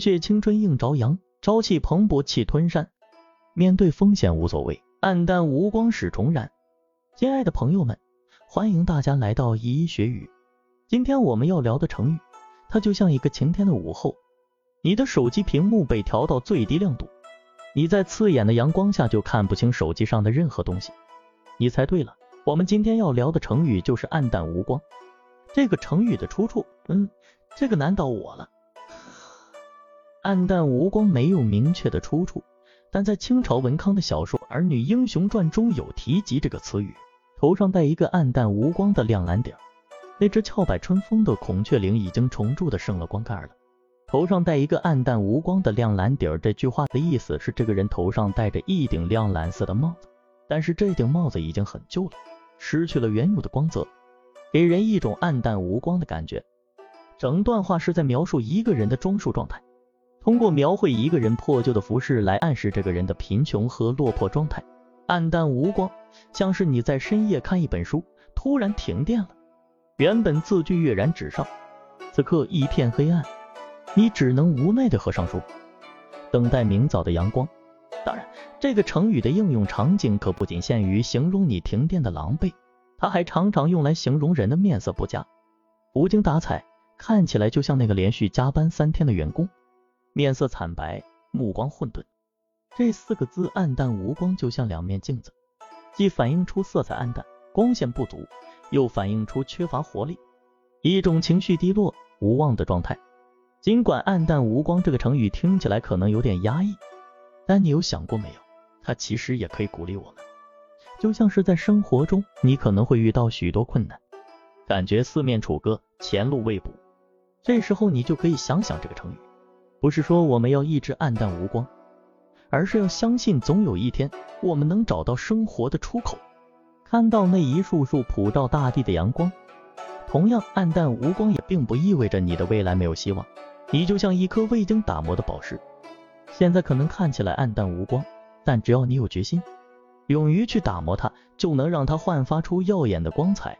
血青春映朝阳，朝气蓬勃气吞山，面对风险无所谓，暗淡无光始重燃。亲爱的朋友们，欢迎大家来到一一学语。今天我们要聊的成语，它就像一个晴天的午后，你的手机屏幕被调到最低亮度，你在刺眼的阳光下就看不清手机上的任何东西。你猜对了，我们今天要聊的成语就是暗淡无光。这个成语的出处，嗯，这个难倒我了。暗淡无光没有明确的出处，但在清朝文康的小说《儿女英雄传》中有提及这个词语。头上戴一个暗淡无光的亮蓝顶，那只翘摆春风的孔雀翎已经重铸的剩了光盖了。头上戴一个暗淡无光的亮蓝顶，这句话的意思是这个人头上戴着一顶亮蓝色的帽子，但是这顶帽子已经很旧了，失去了原有的光泽，给人一种暗淡无光的感觉。整段话是在描述一个人的装束状态。通过描绘一个人破旧的服饰来暗示这个人的贫穷和落魄状态，暗淡无光，像是你在深夜看一本书，突然停电了，原本字句跃然纸上，此刻一片黑暗，你只能无奈的合上书，等待明早的阳光。当然，这个成语的应用场景可不仅限于形容你停电的狼狈，它还常常用来形容人的面色不佳，无精打采，看起来就像那个连续加班三天的员工。面色惨白，目光混沌，这四个字暗淡无光，就像两面镜子，既反映出色彩暗淡、光线不足，又反映出缺乏活力，一种情绪低落、无望的状态。尽管暗淡无光这个成语听起来可能有点压抑，但你有想过没有，它其实也可以鼓励我们。就像是在生活中，你可能会遇到许多困难，感觉四面楚歌，前路未卜，这时候你就可以想想这个成语。不是说我们要一直暗淡无光，而是要相信总有一天我们能找到生活的出口，看到那一束束普照大地的阳光。同样，暗淡无光也并不意味着你的未来没有希望。你就像一颗未经打磨的宝石，现在可能看起来暗淡无光，但只要你有决心，勇于去打磨它，就能让它焕发出耀眼的光彩。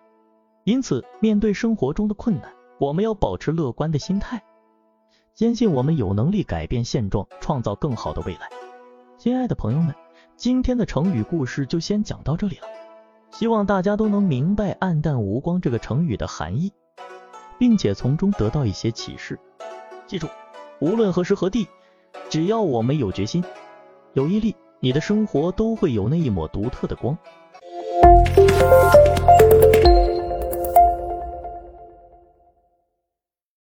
因此，面对生活中的困难，我们要保持乐观的心态。坚信我们有能力改变现状，创造更好的未来。亲爱的朋友们，今天的成语故事就先讲到这里了。希望大家都能明白“暗淡无光”这个成语的含义，并且从中得到一些启示。记住，无论何时何地，只要我们有决心、有毅力，你的生活都会有那一抹独特的光。